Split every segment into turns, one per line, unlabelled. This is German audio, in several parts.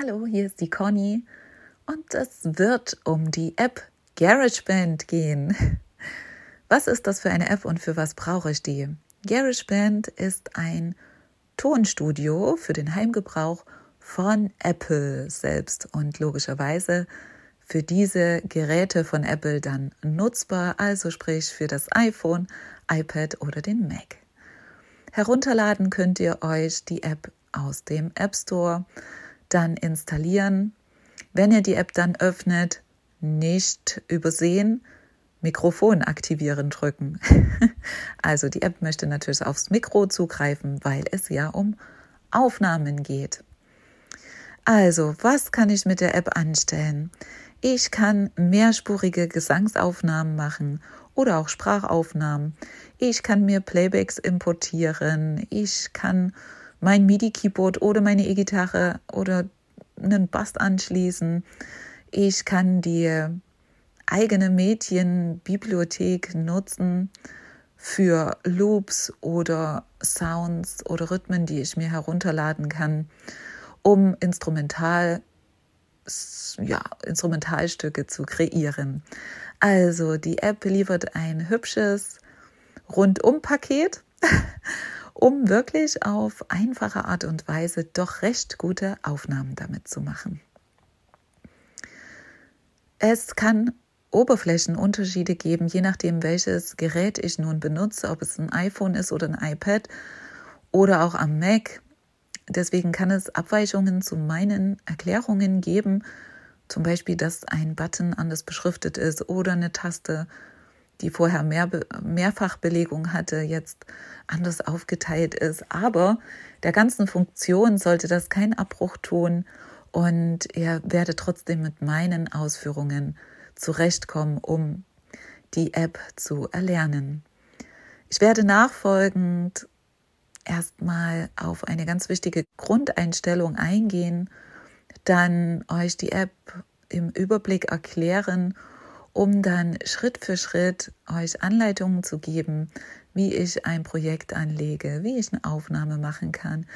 Hallo, hier ist die Conny und es wird um die App GarageBand gehen. Was ist das für eine App und für was brauche ich die? GarageBand ist ein Tonstudio für den Heimgebrauch von Apple selbst und logischerweise für diese Geräte von Apple dann nutzbar, also sprich für das iPhone, iPad oder den Mac. Herunterladen könnt ihr euch die App aus dem App Store, dann installieren. Wenn ihr die App dann öffnet, nicht übersehen, Mikrofon aktivieren drücken. also die App möchte natürlich aufs Mikro zugreifen, weil es ja um Aufnahmen geht. Also, was kann ich mit der App anstellen? Ich kann mehrspurige Gesangsaufnahmen machen oder auch Sprachaufnahmen. Ich kann mir Playbacks importieren. Ich kann mein MIDI-Keyboard oder meine E-Gitarre oder einen Bass anschließen. Ich kann die eigene Medienbibliothek nutzen für Loops oder Sounds oder Rhythmen, die ich mir herunterladen kann, um Instrumental, ja, Instrumentalstücke zu kreieren. Also die App liefert ein hübsches Rundum-Paket um wirklich auf einfache Art und Weise doch recht gute Aufnahmen damit zu machen. Es kann Oberflächenunterschiede geben, je nachdem, welches Gerät ich nun benutze, ob es ein iPhone ist oder ein iPad oder auch am Mac. Deswegen kann es Abweichungen zu meinen Erklärungen geben, zum Beispiel, dass ein Button anders beschriftet ist oder eine Taste die vorher mehr, Mehrfachbelegung hatte, jetzt anders aufgeteilt ist. Aber der ganzen Funktion sollte das kein Abbruch tun und er werde trotzdem mit meinen Ausführungen zurechtkommen, um die App zu erlernen. Ich werde nachfolgend erstmal auf eine ganz wichtige Grundeinstellung eingehen, dann euch die App im Überblick erklären um dann Schritt für Schritt euch Anleitungen zu geben, wie ich ein Projekt anlege, wie ich eine Aufnahme machen kann,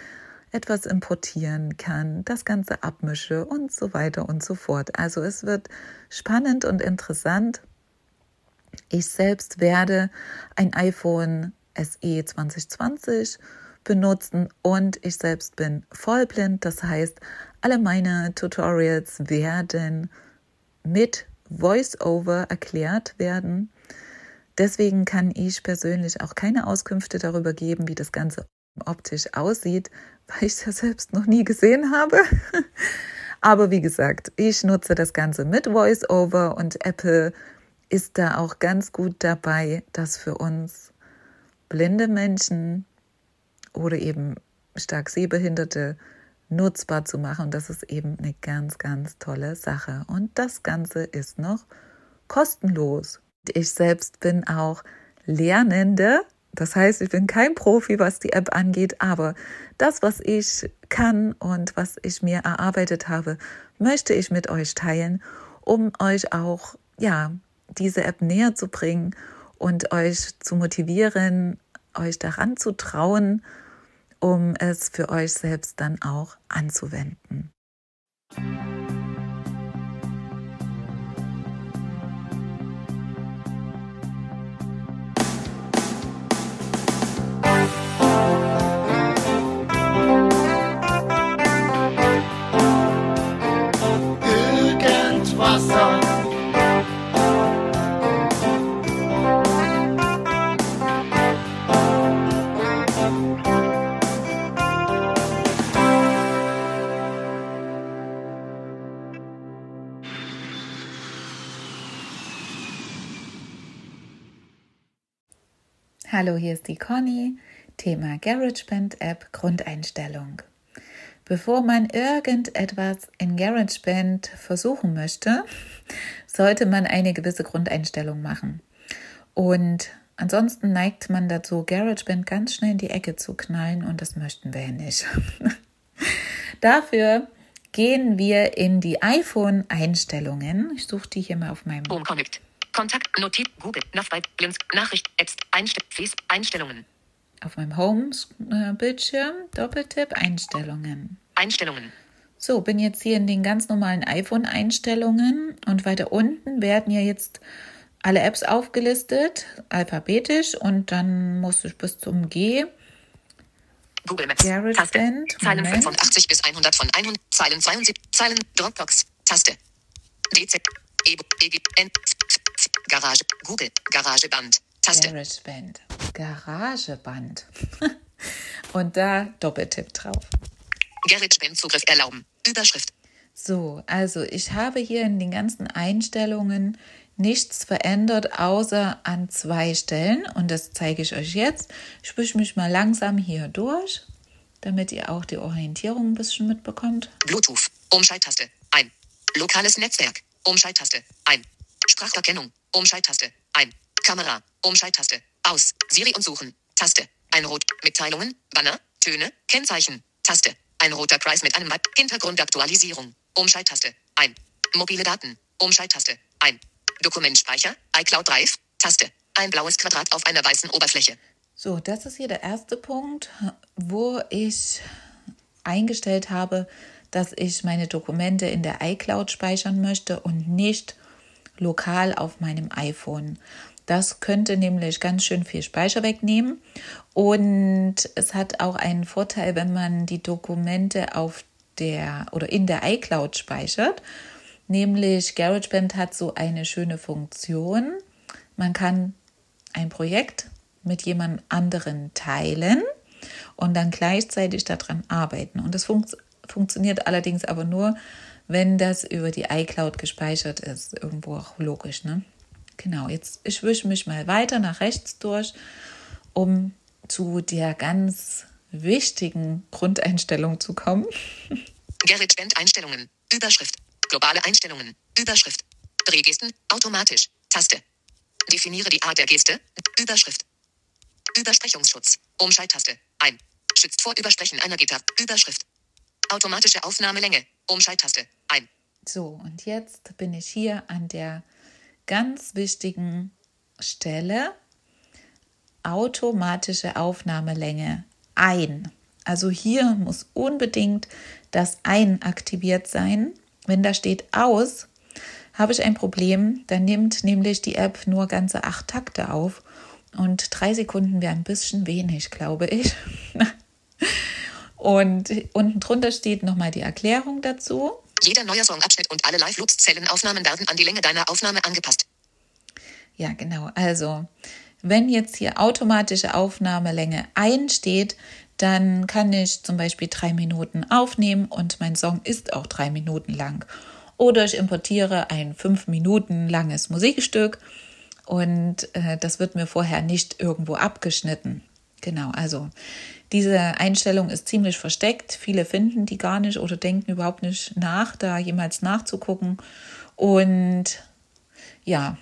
etwas importieren kann, das Ganze abmische und so weiter und so fort. Also es wird spannend und interessant. Ich selbst werde ein iPhone SE 2020 benutzen und ich selbst bin vollblind. Das heißt, alle meine Tutorials werden mit Voice-Over erklärt werden. Deswegen kann ich persönlich auch keine Auskünfte darüber geben, wie das Ganze optisch aussieht, weil ich das selbst noch nie gesehen habe. Aber wie gesagt, ich nutze das Ganze mit Voice-Over und Apple ist da auch ganz gut dabei, das für uns blinde Menschen oder eben stark sehbehinderte nutzbar zu machen. Und das ist eben eine ganz, ganz tolle Sache. Und das Ganze ist noch kostenlos. Ich selbst bin auch Lernende. Das heißt, ich bin kein Profi, was die App angeht, aber das, was ich kann und was ich mir erarbeitet habe, möchte ich mit euch teilen, um euch auch, ja, diese App näher zu bringen und euch zu motivieren, euch daran zu trauen um es für euch selbst dann auch anzuwenden. Hallo, hier ist die Conny. Thema GarageBand App Grundeinstellung. Bevor man irgendetwas in GarageBand versuchen möchte, sollte man eine gewisse Grundeinstellung machen. Und ansonsten neigt man dazu, GarageBand ganz schnell in die Ecke zu knallen und das möchten wir ja nicht. Dafür gehen wir in die iPhone-Einstellungen. Ich suche die hier mal auf meinem Home Connect. Kontakt, Notiz, Google, Navbite, Blinz, Nachricht, Apps, Einstell Face, Einstellungen. Auf meinem Home-Bildschirm, Doppeltipp, Einstellungen. Einstellungen. So, bin jetzt hier in den ganz normalen iPhone-Einstellungen und weiter unten werden ja jetzt alle Apps aufgelistet, alphabetisch und dann muss ich bis zum G.
Google Maps. GarageBand. Zeilen 85 bis 100 von 100. Zeilen 72. Zeilen Dropbox. Taste. DZ. E, e, N, Garage. Google. Garageband. Taste.
GarageBand. Garageband. und da Doppeltipp drauf.
GarageBand Zugriff erlauben. Überschrift.
So, also ich habe hier in den ganzen Einstellungen nichts verändert, außer an zwei Stellen. Und das zeige ich euch jetzt. Ich wische mich mal langsam hier durch, damit ihr auch die Orientierung ein bisschen mitbekommt.
Bluetooth, Umschalttaste, ein. Lokales Netzwerk, Umschalttaste, ein. Spracherkennung, Umschalttaste, ein. Kamera, Umschalttaste, aus. Siri und Suchen, Taste, ein Rot. Mitteilungen, Banner, Töne, Kennzeichen, Taste. Ein roter Kreis mit einem Map. Hintergrundaktualisierung, Umschalttaste, ein. Mobile Daten, Umschalttaste, ein. Dokumentspeicher, iCloud Drive, Taste. Ein blaues Quadrat auf einer weißen Oberfläche.
So, das ist hier der erste Punkt, wo ich eingestellt habe, dass ich meine Dokumente in der iCloud speichern möchte und nicht lokal auf meinem iPhone. Das könnte nämlich ganz schön viel Speicher wegnehmen und es hat auch einen Vorteil, wenn man die Dokumente auf der oder in der iCloud speichert Nämlich GarageBand hat so eine schöne Funktion. Man kann ein Projekt mit jemand anderen teilen und dann gleichzeitig daran arbeiten. Und das fun funktioniert allerdings aber nur, wenn das über die iCloud gespeichert ist. Irgendwo auch logisch, ne? Genau, jetzt ich wische mich mal weiter nach rechts durch, um zu der ganz wichtigen Grundeinstellung zu kommen.
GarageBand Einstellungen. Überschrift. Globale Einstellungen. Überschrift. Drehgesten. Automatisch. Taste. Definiere die Art der Geste. Überschrift. Übersprechungsschutz. Umschalttaste. Ein. Schützt vor Übersprechen einer Gitarre. Überschrift. Automatische Aufnahmelänge. Umschalttaste. Ein.
So, und jetzt bin ich hier an der ganz wichtigen Stelle. Automatische Aufnahmelänge. Ein. Also hier muss unbedingt das Ein aktiviert sein. Wenn da steht aus, habe ich ein Problem. Dann nimmt nämlich die App nur ganze acht Takte auf. Und drei Sekunden wäre ein bisschen wenig, glaube ich. Und unten drunter steht nochmal die Erklärung dazu.
Jeder neue Songabschnitt und alle Live-Loops-Zellenaufnahmen werden an die Länge deiner Aufnahme angepasst.
Ja, genau. Also, wenn jetzt hier automatische Aufnahmelänge einsteht, dann kann ich zum Beispiel drei Minuten aufnehmen und mein Song ist auch drei Minuten lang. Oder ich importiere ein fünf Minuten langes Musikstück und äh, das wird mir vorher nicht irgendwo abgeschnitten. Genau, also diese Einstellung ist ziemlich versteckt. Viele finden die gar nicht oder denken überhaupt nicht nach, da jemals nachzugucken. Und ja,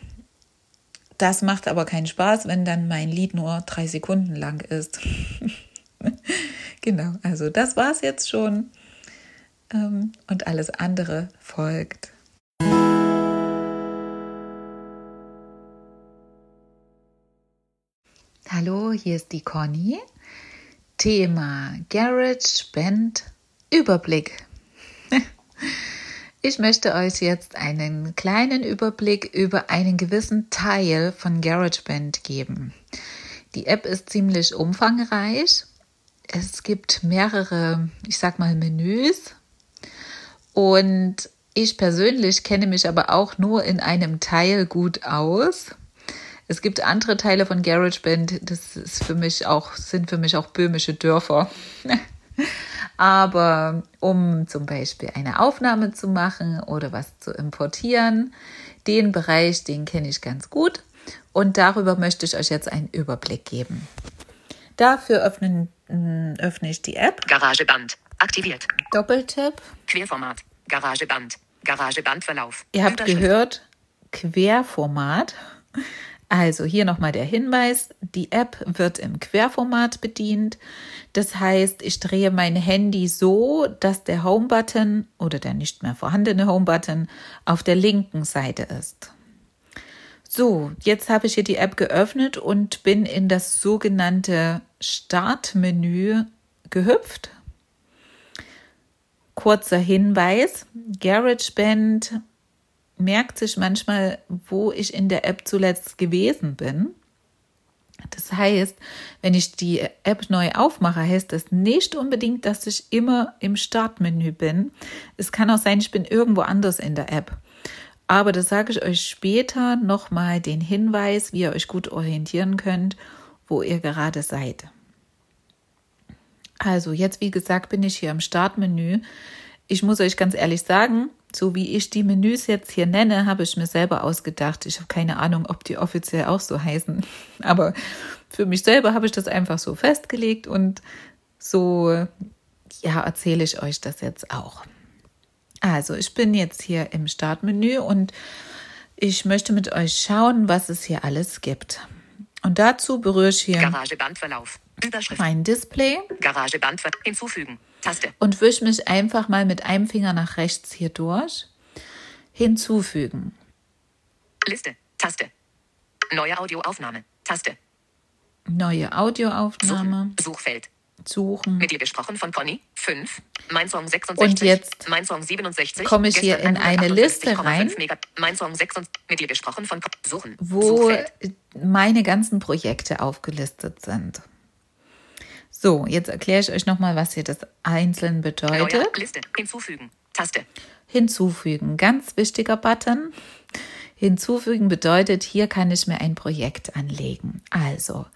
das macht aber keinen Spaß, wenn dann mein Lied nur drei Sekunden lang ist. genau, also das war es jetzt schon. Ähm, und alles andere folgt. Hallo, hier ist die Conny. Thema Garage Band Überblick. Ich möchte euch jetzt einen kleinen Überblick über einen gewissen Teil von GarageBand geben. Die App ist ziemlich umfangreich es gibt mehrere, ich sag mal, Menüs. Und ich persönlich kenne mich aber auch nur in einem Teil gut aus. Es gibt andere Teile von GarageBand, das ist für mich auch, sind für mich auch böhmische Dörfer. aber um zum Beispiel eine Aufnahme zu machen oder was zu importieren, den Bereich, den kenne ich ganz gut. Und darüber möchte ich euch jetzt einen Überblick geben. Dafür öffnen, äh, öffne ich die App.
Garageband. Aktiviert.
Doppeltipp.
Querformat. Garageband. Garagebandverlauf.
Ihr habt gehört, Querformat. Also hier nochmal der Hinweis, die App wird im Querformat bedient. Das heißt, ich drehe mein Handy so, dass der Home-Button oder der nicht mehr vorhandene Home-Button auf der linken Seite ist. So, jetzt habe ich hier die App geöffnet und bin in das sogenannte Startmenü gehüpft. kurzer Hinweis. GarageBand merkt sich manchmal, wo ich in der App zuletzt gewesen bin. Das heißt, wenn ich die App neu aufmache, heißt das nicht unbedingt, dass ich immer im Startmenü bin. Es kann auch sein, ich bin irgendwo anders in der App. Aber das sage ich euch später nochmal den Hinweis, wie ihr euch gut orientieren könnt, wo ihr gerade seid. Also jetzt, wie gesagt, bin ich hier im Startmenü. Ich muss euch ganz ehrlich sagen, so wie ich die Menüs jetzt hier nenne, habe ich mir selber ausgedacht. Ich habe keine Ahnung, ob die offiziell auch so heißen. Aber für mich selber habe ich das einfach so festgelegt und so, ja, erzähle ich euch das jetzt auch. Also, ich bin jetzt hier im Startmenü und ich möchte mit euch schauen, was es hier alles gibt. Und dazu berühre ich hier
Garagebandverlauf.
Überschrift. mein Display.
Garageband hinzufügen. Taste.
Und wische mich einfach mal mit einem Finger nach rechts hier durch. Hinzufügen.
Liste. Taste. Neue Audioaufnahme. Taste.
Neue Audioaufnahme.
Suchen. Suchfeld.
Suchen.
Mit dir gesprochen von Conny. 5. Mein Song 66.
Und jetzt
mein Song 67.
komme ich hier in eine Liste rein.
Mein Song 66. Mit dir gesprochen von Suchen.
Wo Suchfeld. meine ganzen Projekte aufgelistet sind. So, jetzt erkläre ich euch nochmal, was hier das einzeln bedeutet.
Neue Liste. Hinzufügen. Taste.
Hinzufügen. Ganz wichtiger Button. Hinzufügen bedeutet, hier kann ich mir ein Projekt anlegen. Also,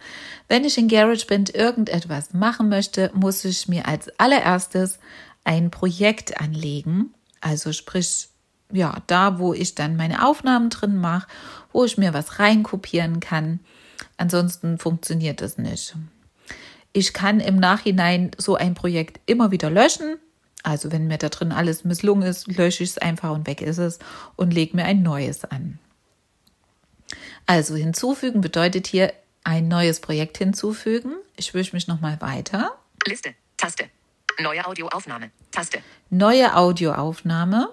wenn ich in GarageBand irgendetwas machen möchte, muss ich mir als allererstes ein Projekt anlegen. Also sprich, ja, da, wo ich dann meine Aufnahmen drin mache, wo ich mir was reinkopieren kann. Ansonsten funktioniert das nicht. Ich kann im Nachhinein so ein Projekt immer wieder löschen. Also wenn mir da drin alles misslungen ist, lösche ich es einfach und weg ist es und lege mir ein neues an. Also hinzufügen bedeutet hier ein neues Projekt hinzufügen. Ich wische mich nochmal weiter.
Liste, Taste. Neue Audioaufnahme, Taste.
Neue Audioaufnahme.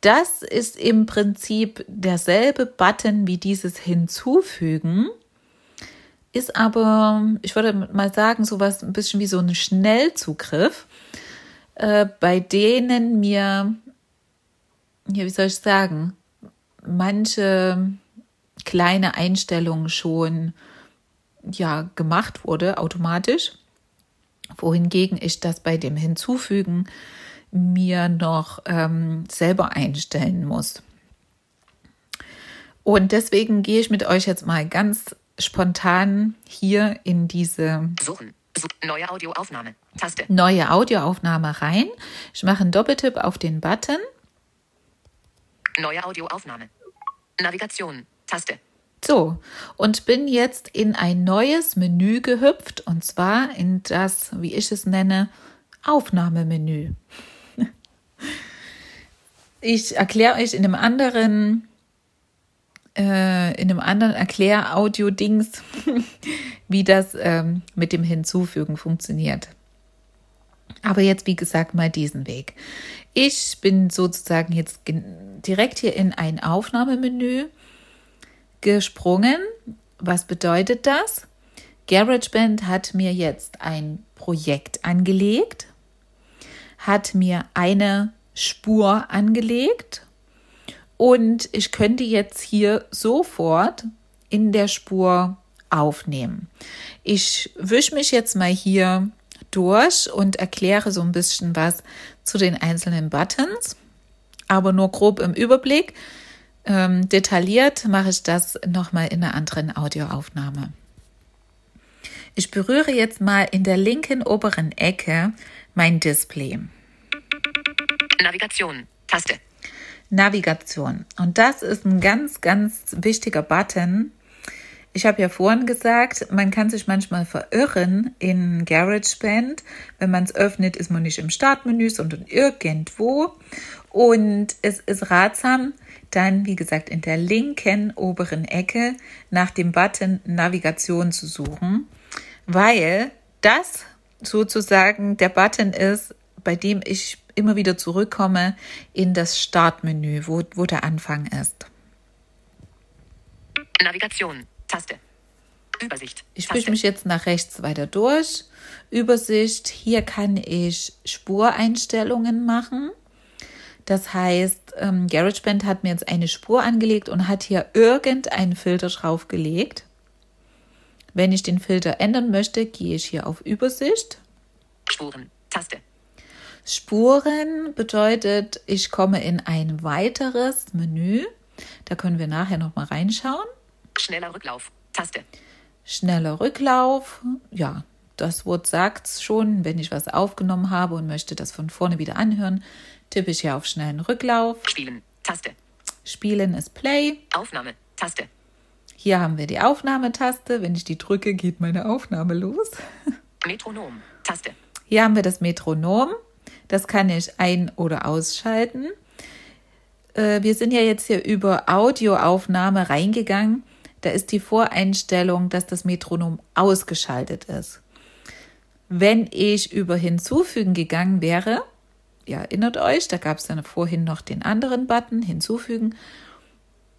Das ist im Prinzip derselbe Button wie dieses Hinzufügen ist aber, ich würde mal sagen, sowas ein bisschen wie so ein Schnellzugriff, äh, bei denen mir, ja, wie soll ich sagen, manche kleine Einstellungen schon ja gemacht wurde automatisch, wohingegen ich das bei dem Hinzufügen mir noch ähm, selber einstellen muss. Und deswegen gehe ich mit euch jetzt mal ganz spontan hier in diese
Suchen. Neue Audioaufnahme. Taste.
Neue Audioaufnahme rein. Ich mache einen Doppeltipp auf den Button.
Neue Audioaufnahme. Navigation. Taste.
So, und bin jetzt in ein neues Menü gehüpft und zwar in das, wie ich es nenne, Aufnahmemenü. Ich erkläre euch in einem anderen äh, in einem anderen Erklär-Audio-Dings, wie das ähm, mit dem Hinzufügen funktioniert. Aber jetzt, wie gesagt, mal diesen Weg. Ich bin sozusagen jetzt direkt hier in ein Aufnahmemenü gesprungen. Was bedeutet das? GarageBand hat mir jetzt ein Projekt angelegt, hat mir eine Spur angelegt und ich könnte jetzt hier sofort in der Spur aufnehmen. Ich wische mich jetzt mal hier durch und erkläre so ein bisschen was zu den einzelnen Buttons, aber nur grob im Überblick. Ähm, detailliert mache ich das nochmal in einer anderen Audioaufnahme. Ich berühre jetzt mal in der linken oberen Ecke mein Display.
Navigation, Taste.
Navigation. Und das ist ein ganz, ganz wichtiger Button. Ich habe ja vorhin gesagt, man kann sich manchmal verirren in GarageBand. Wenn man es öffnet, ist man nicht im Startmenü, sondern irgendwo. Und es ist ratsam, dann, wie gesagt, in der linken oberen Ecke nach dem Button Navigation zu suchen, weil das sozusagen der Button ist, bei dem ich immer wieder zurückkomme in das Startmenü, wo, wo der Anfang ist.
Navigation, Taste. Übersicht.
Ich spüre mich jetzt nach rechts weiter durch. Übersicht. Hier kann ich Spureinstellungen machen. Das heißt, ähm, GarageBand hat mir jetzt eine Spur angelegt und hat hier irgendeinen Filter draufgelegt. Wenn ich den Filter ändern möchte, gehe ich hier auf Übersicht.
Spuren. Taste.
Spuren bedeutet, ich komme in ein weiteres Menü. Da können wir nachher noch mal reinschauen.
Schneller Rücklauf. Taste.
Schneller Rücklauf. Ja, das Wort sagt es schon. Wenn ich was aufgenommen habe und möchte das von vorne wieder anhören, tippe ich hier auf schnellen Rücklauf.
Spielen. Taste.
Spielen ist Play.
Aufnahme. Taste.
Hier haben wir die Aufnahmetaste. Wenn ich die drücke, geht meine Aufnahme los.
Metronom. Taste.
Hier haben wir das Metronom. Das kann ich ein- oder ausschalten. Äh, wir sind ja jetzt hier über Audioaufnahme reingegangen. Da ist die Voreinstellung, dass das Metronom ausgeschaltet ist. Wenn ich über Hinzufügen gegangen wäre, ihr erinnert euch, da gab es dann vorhin noch den anderen Button, Hinzufügen.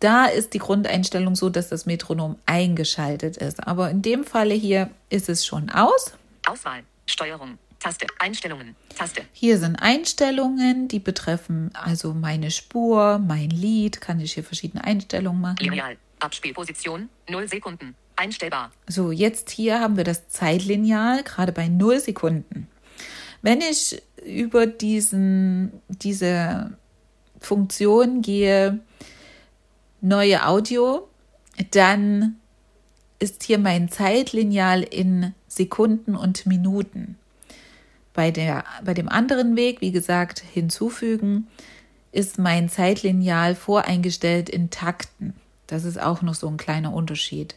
Da ist die Grundeinstellung so, dass das Metronom eingeschaltet ist. Aber in dem Falle hier ist es schon aus.
Auswahl. Steuerung. Taste. Einstellungen. Taste.
Hier sind Einstellungen, die betreffen also meine Spur, mein Lied. Kann ich hier verschiedene Einstellungen machen.
Lineal. Abspielposition 0 Sekunden. Einstellbar.
So, jetzt hier haben wir das Zeitlineal, gerade bei 0 Sekunden. Wenn ich über diesen, diese Funktion gehe, neue Audio, dann ist hier mein Zeitlineal in Sekunden und Minuten. Bei, der, bei dem anderen Weg, wie gesagt, hinzufügen, ist mein Zeitlineal voreingestellt in Takten. Das ist auch noch so ein kleiner Unterschied.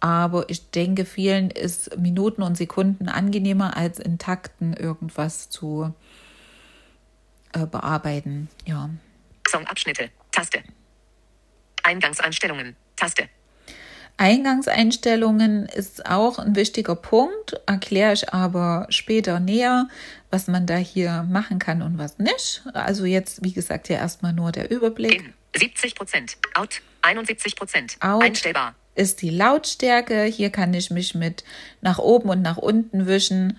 Aber ich denke, vielen ist Minuten und Sekunden angenehmer, als in Takten irgendwas zu äh, bearbeiten. Ja.
Songabschnitte. Taste. Eingangseinstellungen. Taste.
Eingangseinstellungen ist auch ein wichtiger Punkt, erkläre ich aber später näher, was man da hier machen kann und was nicht. Also jetzt, wie gesagt, ja erstmal nur der Überblick.
In 70 Prozent. Out 71 Prozent.
Out.
Einstellbar.
Ist die Lautstärke. Hier kann ich mich mit nach oben und nach unten wischen.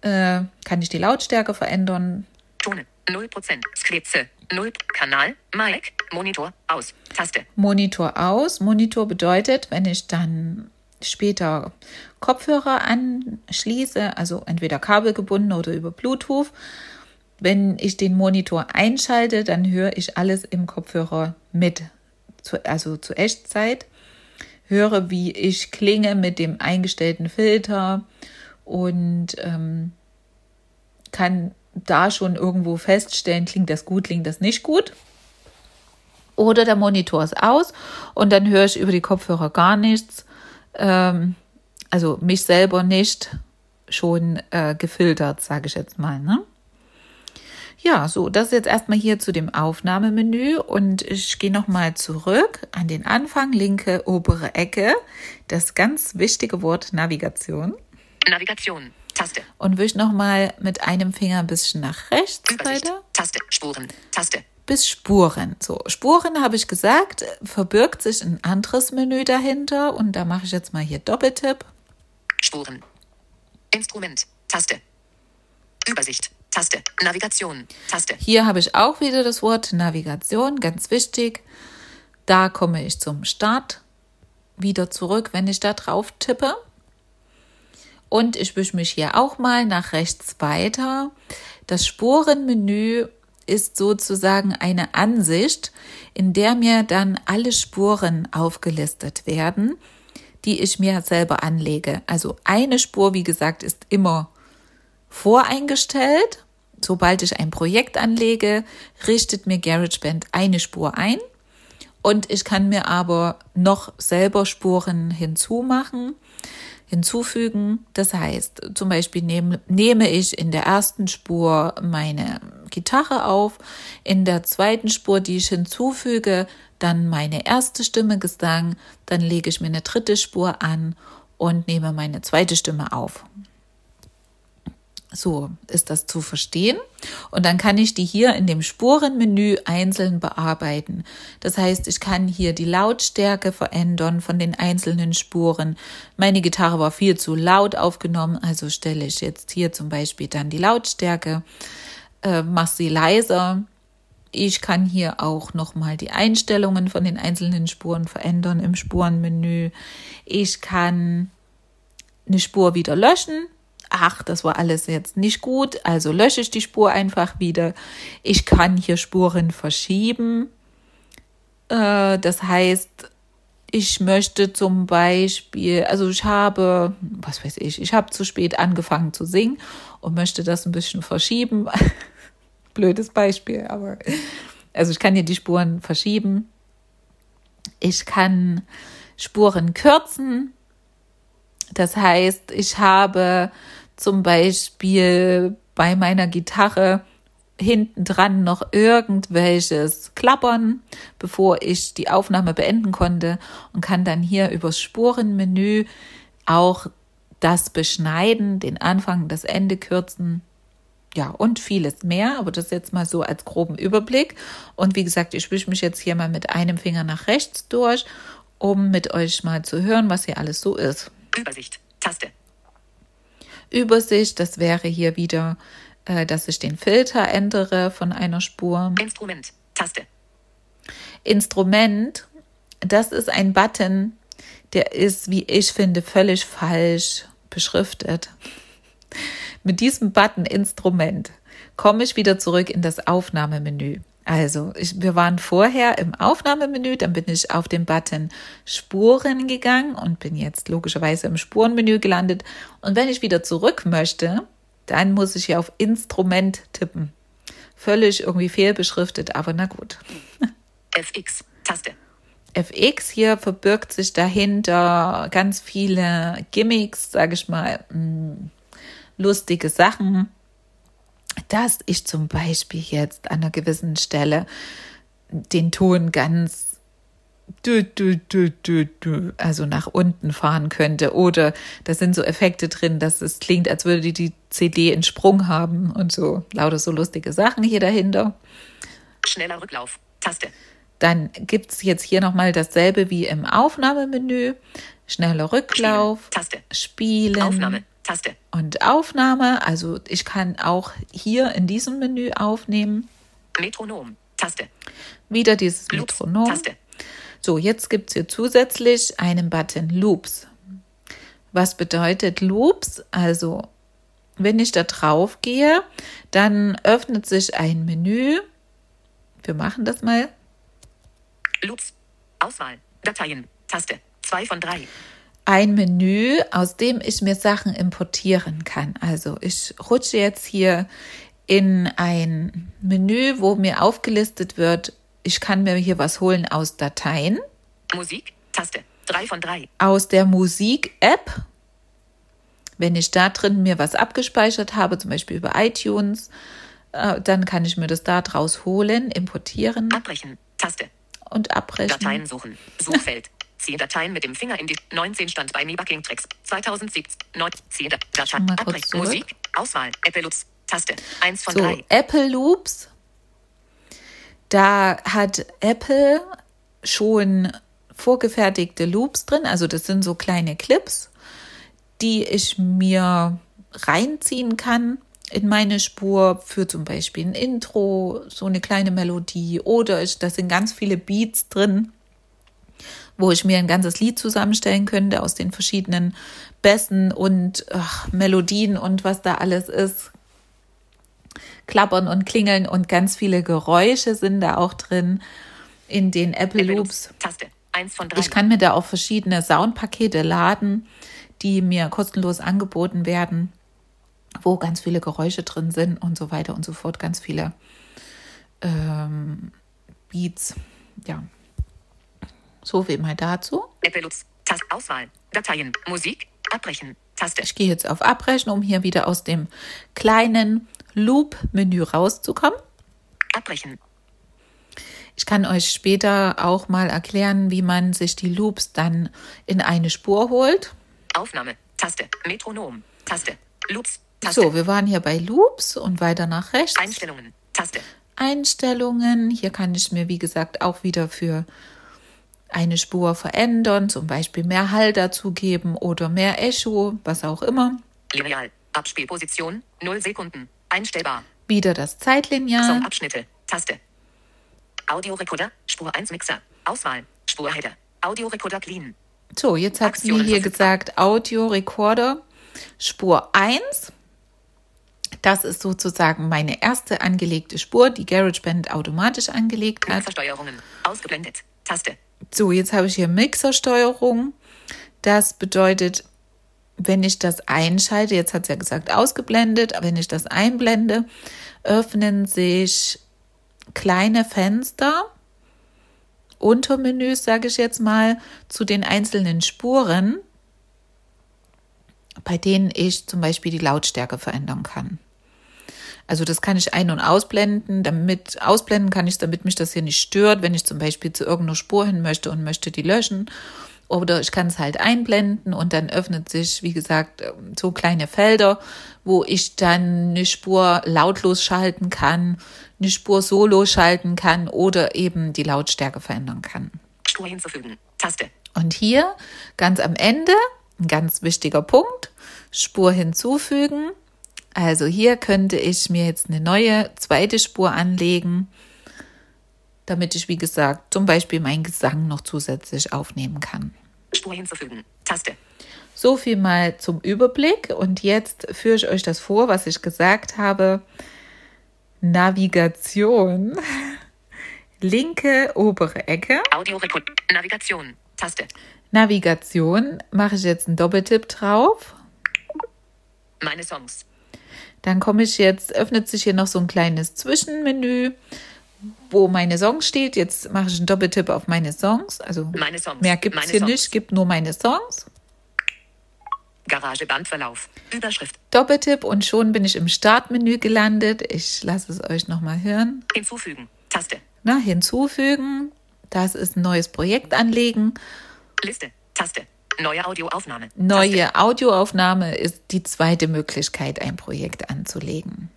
Äh, kann ich die Lautstärke verändern.
Tone 0 Prozent. Skleze 0 Kanal. Mic. Monitor. Aus. Taste.
Monitor aus. Monitor bedeutet, wenn ich dann später Kopfhörer anschließe, also entweder kabelgebunden oder über Bluetooth, wenn ich den Monitor einschalte, dann höre ich alles im Kopfhörer mit, also zu Echtzeit. Höre, wie ich klinge mit dem eingestellten Filter und ähm, kann da schon irgendwo feststellen, klingt das gut, klingt das nicht gut. Oder der Monitor ist aus und dann höre ich über die Kopfhörer gar nichts. Ähm, also mich selber nicht schon äh, gefiltert, sage ich jetzt mal. Ne? Ja, so, das ist jetzt erstmal hier zu dem Aufnahmemenü und ich gehe nochmal zurück an den Anfang, linke obere Ecke, das ganz wichtige Wort Navigation.
Navigation. Taste.
Und wisch nochmal mit einem Finger ein bisschen nach rechts
Übersicht.
weiter.
Taste. Spuren. Taste.
Bis Spuren. So, Spuren habe ich gesagt, verbirgt sich ein anderes Menü dahinter und da mache ich jetzt mal hier Doppeltipp.
Spuren. Instrument. Taste. Übersicht. Taste. Navigation. Taste.
Hier habe ich auch wieder das Wort Navigation, ganz wichtig. Da komme ich zum Start wieder zurück, wenn ich da drauf tippe. Und ich wische mich hier auch mal nach rechts weiter. Das Spurenmenü ist sozusagen eine Ansicht, in der mir dann alle Spuren aufgelistet werden, die ich mir selber anlege. Also eine Spur, wie gesagt, ist immer voreingestellt. Sobald ich ein Projekt anlege, richtet mir GarageBand eine Spur ein. Und ich kann mir aber noch selber Spuren hinzumachen, hinzufügen. Das heißt, zum Beispiel nehme, nehme ich in der ersten Spur meine Gitarre auf, in der zweiten Spur, die ich hinzufüge, dann meine erste Stimme Gesang, dann lege ich mir eine dritte Spur an und nehme meine zweite Stimme auf. So ist das zu verstehen. Und dann kann ich die hier in dem Spurenmenü einzeln bearbeiten. Das heißt, ich kann hier die Lautstärke verändern von den einzelnen Spuren. Meine Gitarre war viel zu laut aufgenommen, also stelle ich jetzt hier zum Beispiel dann die Lautstärke, äh, mache sie leiser. Ich kann hier auch nochmal die Einstellungen von den einzelnen Spuren verändern im Spurenmenü. Ich kann eine Spur wieder löschen ach, das war alles jetzt nicht gut, also lösche ich die Spur einfach wieder. Ich kann hier Spuren verschieben. Äh, das heißt, ich möchte zum Beispiel, also ich habe, was weiß ich, ich habe zu spät angefangen zu singen und möchte das ein bisschen verschieben. Blödes Beispiel, aber also ich kann hier die Spuren verschieben. Ich kann Spuren kürzen. Das heißt, ich habe zum Beispiel bei meiner Gitarre hinten dran noch irgendwelches Klappern, bevor ich die Aufnahme beenden konnte und kann dann hier übers Spurenmenü auch das beschneiden, den Anfang, das Ende kürzen. Ja, und vieles mehr, aber das jetzt mal so als groben Überblick. Und wie gesagt, ich wische mich jetzt hier mal mit einem Finger nach rechts durch, um mit euch mal zu hören, was hier alles so ist.
Übersicht, Taste,
Übersicht. Das wäre hier wieder, äh, dass ich den Filter ändere von einer Spur.
Instrument, Taste.
Instrument, das ist ein Button, der ist, wie ich finde, völlig falsch beschriftet. Mit diesem Button Instrument komme ich wieder zurück in das Aufnahmemenü. Also, ich, wir waren vorher im Aufnahmemenü, dann bin ich auf den Button Spuren gegangen und bin jetzt logischerweise im Spurenmenü gelandet. Und wenn ich wieder zurück möchte, dann muss ich hier auf Instrument tippen. Völlig irgendwie fehlbeschriftet, aber na gut.
FX, Taste.
FX hier verbirgt sich dahinter ganz viele Gimmicks, sage ich mal, hm, lustige Sachen dass ich zum Beispiel jetzt an einer gewissen Stelle den Ton ganz also nach unten fahren könnte. Oder da sind so Effekte drin, dass es klingt, als würde die CD einen Sprung haben und so. Lauter so lustige Sachen hier dahinter.
Schneller Rücklauf. Taste.
Dann gibt es jetzt hier nochmal dasselbe wie im Aufnahmemenü. Schneller Rücklauf.
Spielen. Taste.
Spielen.
Aufnahme. Taste.
Und Aufnahme, also ich kann auch hier in diesem Menü aufnehmen.
Metronom, Taste.
Wieder dieses
Loops,
Metronom.
Taste.
So, jetzt gibt es hier zusätzlich einen Button Loops. Was bedeutet Loops? Also, wenn ich da drauf gehe, dann öffnet sich ein Menü. Wir machen das mal.
Loops. Auswahl. Dateien. Taste. 2 von 3
ein Menü, aus dem ich mir Sachen importieren kann. Also ich rutsche jetzt hier in ein Menü, wo mir aufgelistet wird, ich kann mir hier was holen aus Dateien.
Musik, Taste, 3 von 3.
Aus der Musik-App. Wenn ich da drin mir was abgespeichert habe, zum Beispiel über iTunes, äh, dann kann ich mir das da draus holen, importieren.
Abbrechen, Taste.
Und abbrechen.
Dateien suchen, Suchfeld. Ziehe Dateien mit dem Finger in die 19 stand bei Me Bucking Tracks 2017. 9, ziehe Dateien. Abbrechen. Musik. Auswahl. Apple Loops. Taste. 1 von
so,
3.
Apple Loops. Da hat Apple schon vorgefertigte Loops drin. Also das sind so kleine Clips, die ich mir reinziehen kann in meine Spur für zum Beispiel ein Intro, so eine kleine Melodie oder ich, da sind ganz viele Beats drin wo ich mir ein ganzes Lied zusammenstellen könnte aus den verschiedenen Bässen und ach, Melodien und was da alles ist. Klappern und Klingeln und ganz viele Geräusche sind da auch drin in den Apple Loops.
Taste. Eins von drei.
Ich kann mir da auch verschiedene Soundpakete laden, die mir kostenlos angeboten werden, wo ganz viele Geräusche drin sind und so weiter und so fort, ganz viele ähm, Beats. Ja, so viel mal dazu.
Taste, Auswahl, Dateien, Musik, Abbrechen, Taste.
Ich gehe jetzt auf Abbrechen, um hier wieder aus dem kleinen Loop-Menü rauszukommen.
Abbrechen.
Ich kann euch später auch mal erklären, wie man sich die Loops dann in eine Spur holt.
Aufnahme, Taste, Metronom, Taste, Loops, Taste.
So, wir waren hier bei Loops und weiter nach rechts.
Einstellungen. Taste.
Einstellungen. Hier kann ich mir, wie gesagt, auch wieder für eine Spur verändern, zum Beispiel mehr Hall dazugeben oder mehr Echo, was auch immer.
Lineal. Abspielposition 0 Sekunden. Einstellbar.
Wieder das Zeitlineal.
Songabschnitte. Taste. Audiorekorder. Spur 1 Mixer. Auswahl. Spurheader. Audiorekorder clean.
So, jetzt hat sie hier gesagt, Audio Recorder Spur 1. Das ist sozusagen meine erste angelegte Spur, die GarageBand automatisch angelegt hat.
Versteuerungen. Ausgeblendet. Taste.
So, jetzt habe ich hier Mixersteuerung. Das bedeutet, wenn ich das einschalte, jetzt hat es ja gesagt ausgeblendet, aber wenn ich das einblende, öffnen sich kleine Fenster, Untermenüs, sage ich jetzt mal, zu den einzelnen Spuren, bei denen ich zum Beispiel die Lautstärke verändern kann. Also das kann ich ein- und ausblenden. Damit ausblenden kann ich, damit mich das hier nicht stört, wenn ich zum Beispiel zu irgendeiner Spur hin möchte und möchte die löschen. Oder ich kann es halt einblenden und dann öffnet sich, wie gesagt, so kleine Felder, wo ich dann eine Spur lautlos schalten kann, eine Spur solo schalten kann oder eben die Lautstärke verändern kann.
Spur hinzufügen. Taste.
Und hier ganz am Ende, ein ganz wichtiger Punkt, Spur hinzufügen. Also hier könnte ich mir jetzt eine neue zweite Spur anlegen, damit ich, wie gesagt, zum Beispiel meinen Gesang noch zusätzlich aufnehmen kann.
Spur hinzufügen. Taste.
So viel mal zum Überblick. Und jetzt führe ich euch das vor, was ich gesagt habe. Navigation. Linke obere Ecke.
Audiorekord. Navigation. Taste.
Navigation. Mache ich jetzt einen Doppeltipp drauf.
Meine Songs.
Dann komme ich jetzt, öffnet sich hier noch so ein kleines Zwischenmenü, wo meine Songs steht. Jetzt mache ich einen Doppeltipp auf meine Songs. Also
Meine Songs.
mehr gibt es hier
Songs.
nicht, gibt nur meine Songs.
Garagebandverlauf. Überschrift.
Doppeltipp und schon bin ich im Startmenü gelandet. Ich lasse es euch nochmal hören.
Hinzufügen. Taste.
Na, hinzufügen. Das ist ein neues Projekt anlegen.
Liste. Taste. Neue Audioaufnahme.
Neue Audioaufnahme ist die zweite Möglichkeit, ein Projekt anzulegen.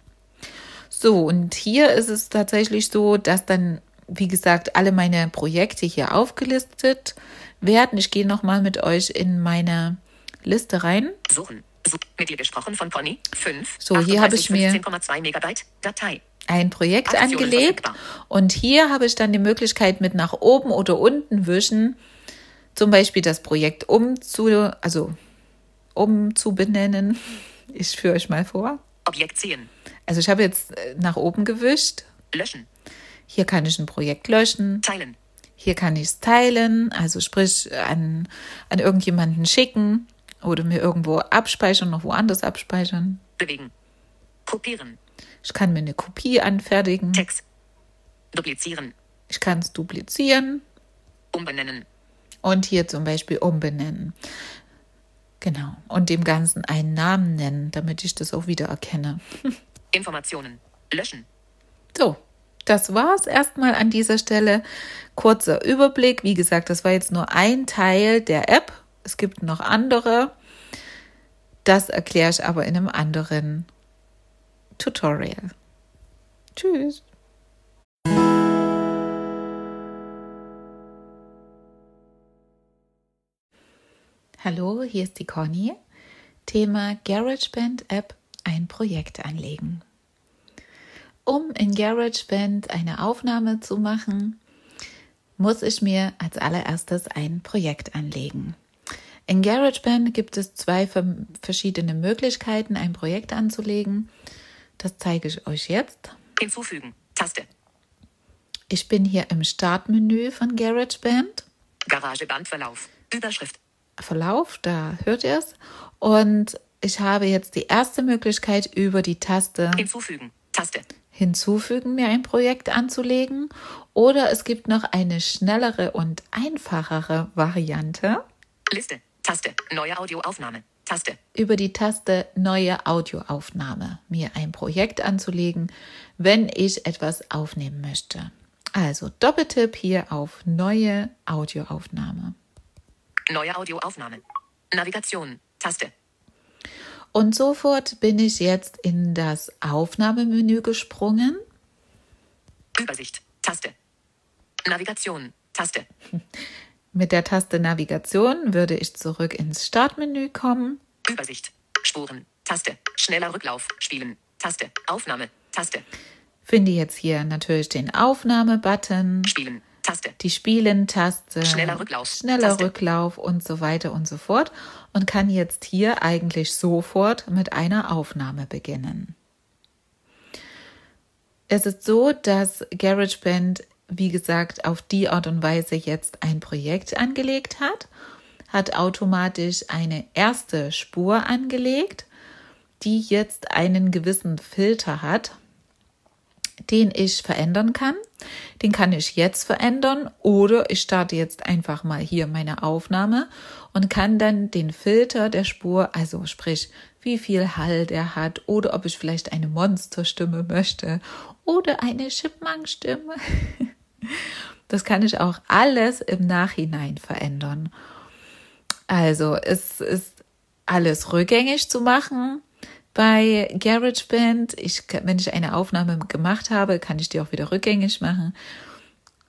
So, und hier ist es tatsächlich so, dass dann, wie gesagt, alle meine Projekte hier aufgelistet werden. Ich gehe nochmal mit euch in meine Liste rein.
Suchen. Such. Mit dir gesprochen von Conny. 5.
So, hier habe ich mir-
15,2 Megabyte. Datei.
ein Projekt
Aktionen
angelegt
verfügbar.
und hier habe ich dann die Möglichkeit mit nach oben oder unten wischen, zum Beispiel das Projekt umzu, also umzubenennen. Ich führe euch mal vor.
Objekt ziehen.
Also ich habe jetzt äh, nach oben gewischt.
Löschen.
Hier kann ich ein Projekt löschen.
Teilen.
Hier kann ich es teilen, also sprich an, an irgendjemanden schicken oder mir irgendwo abspeichern, noch woanders abspeichern.
Bewegen. Kopieren.
Ich kann mir eine Kopie anfertigen.
Text. Duplizieren.
Ich kann es duplizieren.
Umbenennen.
Und hier zum Beispiel umbenennen. Genau. Und dem Ganzen einen Namen nennen, damit ich das auch wieder erkenne.
Informationen. Löschen.
So, das war's erstmal an dieser Stelle. Kurzer Überblick. Wie gesagt, das war jetzt nur ein Teil der App. Es gibt noch andere. Das erkläre ich aber in einem anderen Tutorial. Tschüss. Hallo, hier ist die Conny. Thema GarageBand App ein Projekt anlegen. Um in GarageBand eine Aufnahme zu machen, muss ich mir als allererstes ein Projekt anlegen. In GarageBand gibt es zwei ver- verschiedene Möglichkeiten, ein Projekt anzulegen. Das zeige ich euch jetzt.
Hinzufügen. Taste.
Ich bin hier im Startmenü von GarageBand.
Garagebandverlauf. Überschrift.
Verlauf, da hört ihr es. Und ich habe jetzt die erste Möglichkeit über die Taste
Hinzufügen. Taste.
hinzufügen, mir ein Projekt anzulegen. Oder es gibt noch eine schnellere und einfachere Variante
Liste. Taste. Neue Audioaufnahme. Taste.
über die Taste Neue Audioaufnahme, mir ein Projekt anzulegen, wenn ich etwas aufnehmen möchte. Also Doppeltipp hier auf Neue Audioaufnahme.
Neue Audioaufnahme. Navigation. Taste.
Und sofort bin ich jetzt in das Aufnahmemenü gesprungen.
Übersicht. Taste. Navigation. Taste.
Mit der Taste Navigation würde ich zurück ins Startmenü kommen.
Übersicht. Spuren. Taste. Schneller Rücklauf. Spielen. Taste. Aufnahme. Taste.
Finde jetzt hier natürlich den Aufnahme-Button.
Spielen. Taste.
Die Spielen-Taste.
Schneller Rücklauf.
Schneller
Taste.
Rücklauf und so weiter und so fort. Und kann jetzt hier eigentlich sofort mit einer Aufnahme beginnen. Es ist so, dass GarageBand, wie gesagt, auf die Art und Weise jetzt ein Projekt angelegt hat, hat automatisch eine erste Spur angelegt, die jetzt einen gewissen Filter hat, den ich verändern kann. Den kann ich jetzt verändern oder ich starte jetzt einfach mal hier meine Aufnahme und kann dann den Filter der Spur, also sprich, wie viel Hall der hat oder ob ich vielleicht eine Monsterstimme möchte oder eine Chipmunk-Stimme. Das kann ich auch alles im Nachhinein verändern. Also es ist alles rückgängig zu machen bei GarageBand. Ich, wenn ich eine Aufnahme gemacht habe, kann ich die auch wieder rückgängig machen.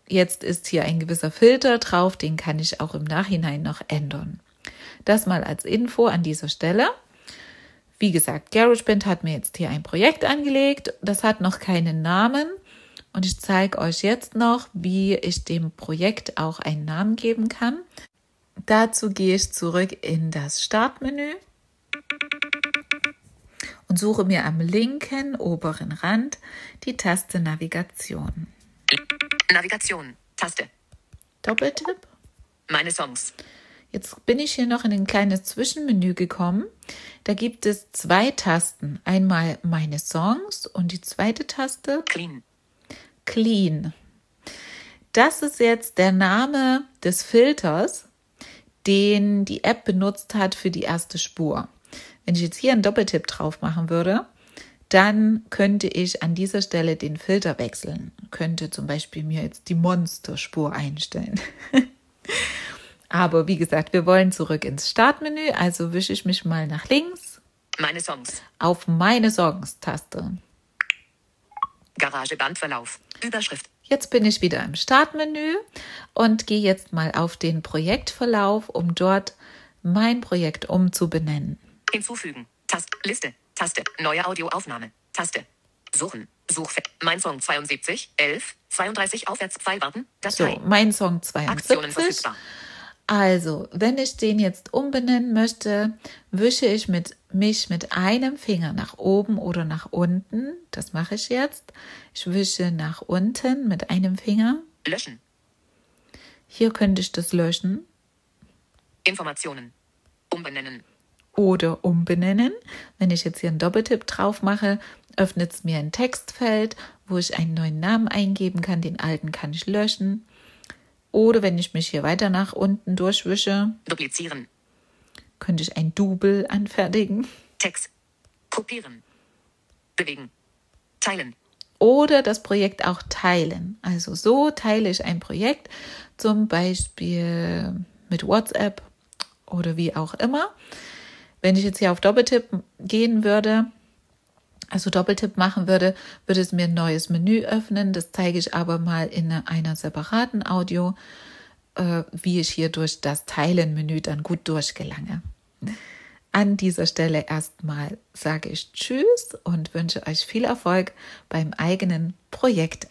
Jetzt ist hier ein gewisser Filter drauf, den kann ich auch im Nachhinein noch ändern. Das mal als Info an dieser Stelle. Wie gesagt, GarageBand hat mir jetzt hier ein Projekt angelegt. Das hat noch keinen Namen. Und ich zeige euch jetzt noch, wie ich dem Projekt auch einen Namen geben kann. Dazu gehe ich zurück in das Startmenü und suche mir am linken oberen Rand die Taste Navigation.
Navigation. Taste.
Doppeltipp.
Meine Songs.
Jetzt bin ich hier noch in ein kleines Zwischenmenü gekommen. Da gibt es zwei Tasten. Einmal meine Songs und die zweite Taste
Clean.
Clean. Das ist jetzt der Name des Filters, den die App benutzt hat für die erste Spur. Wenn ich jetzt hier einen Doppeltipp drauf machen würde, dann könnte ich an dieser Stelle den Filter wechseln. Könnte zum Beispiel mir jetzt die Monsterspur einstellen. Aber wie gesagt, wir wollen zurück ins Startmenü, also wische ich mich mal nach links
Meine Songs.
auf meine Songs-Taste.
Garagebandverlauf. Überschrift.
Jetzt bin ich wieder im Startmenü und gehe jetzt mal auf den Projektverlauf, um dort mein Projekt umzubenennen.
Hinzufügen. Taste. Liste. Taste. Neue Audioaufnahme. Taste. Suchen. Suchfeld. Mein Song 72, 11, 32 aufwärts 2 warten.
So,
Datei.
mein Song
Aktionen
72.
verfügbar.
Also, wenn ich den jetzt umbenennen möchte, wische ich mit, mich mit einem Finger nach oben oder nach unten. Das mache ich jetzt. Ich wische nach unten mit einem Finger.
Löschen.
Hier könnte ich das löschen
Informationen. Umbenennen.
Oder umbenennen. Wenn ich jetzt hier einen Doppeltipp drauf mache, öffnet es mir ein Textfeld, wo ich einen neuen Namen eingeben kann. Den alten kann ich löschen. Oder wenn ich mich hier weiter nach unten durchwische,
Duplizieren.
könnte ich ein Double anfertigen.
Text. Kopieren. Bewegen. Teilen.
Oder das Projekt auch teilen. Also so teile ich ein Projekt, zum Beispiel mit WhatsApp oder wie auch immer. Wenn ich jetzt hier auf Doppeltipp gehen würde, also Doppeltipp machen würde, würde es mir ein neues Menü öffnen. Das zeige ich aber mal in einer separaten Audio, äh, wie ich hier durch das Teilen-Menü dann gut durchgelange. An dieser Stelle erstmal sage ich Tschüss und wünsche euch viel Erfolg beim eigenen Projekt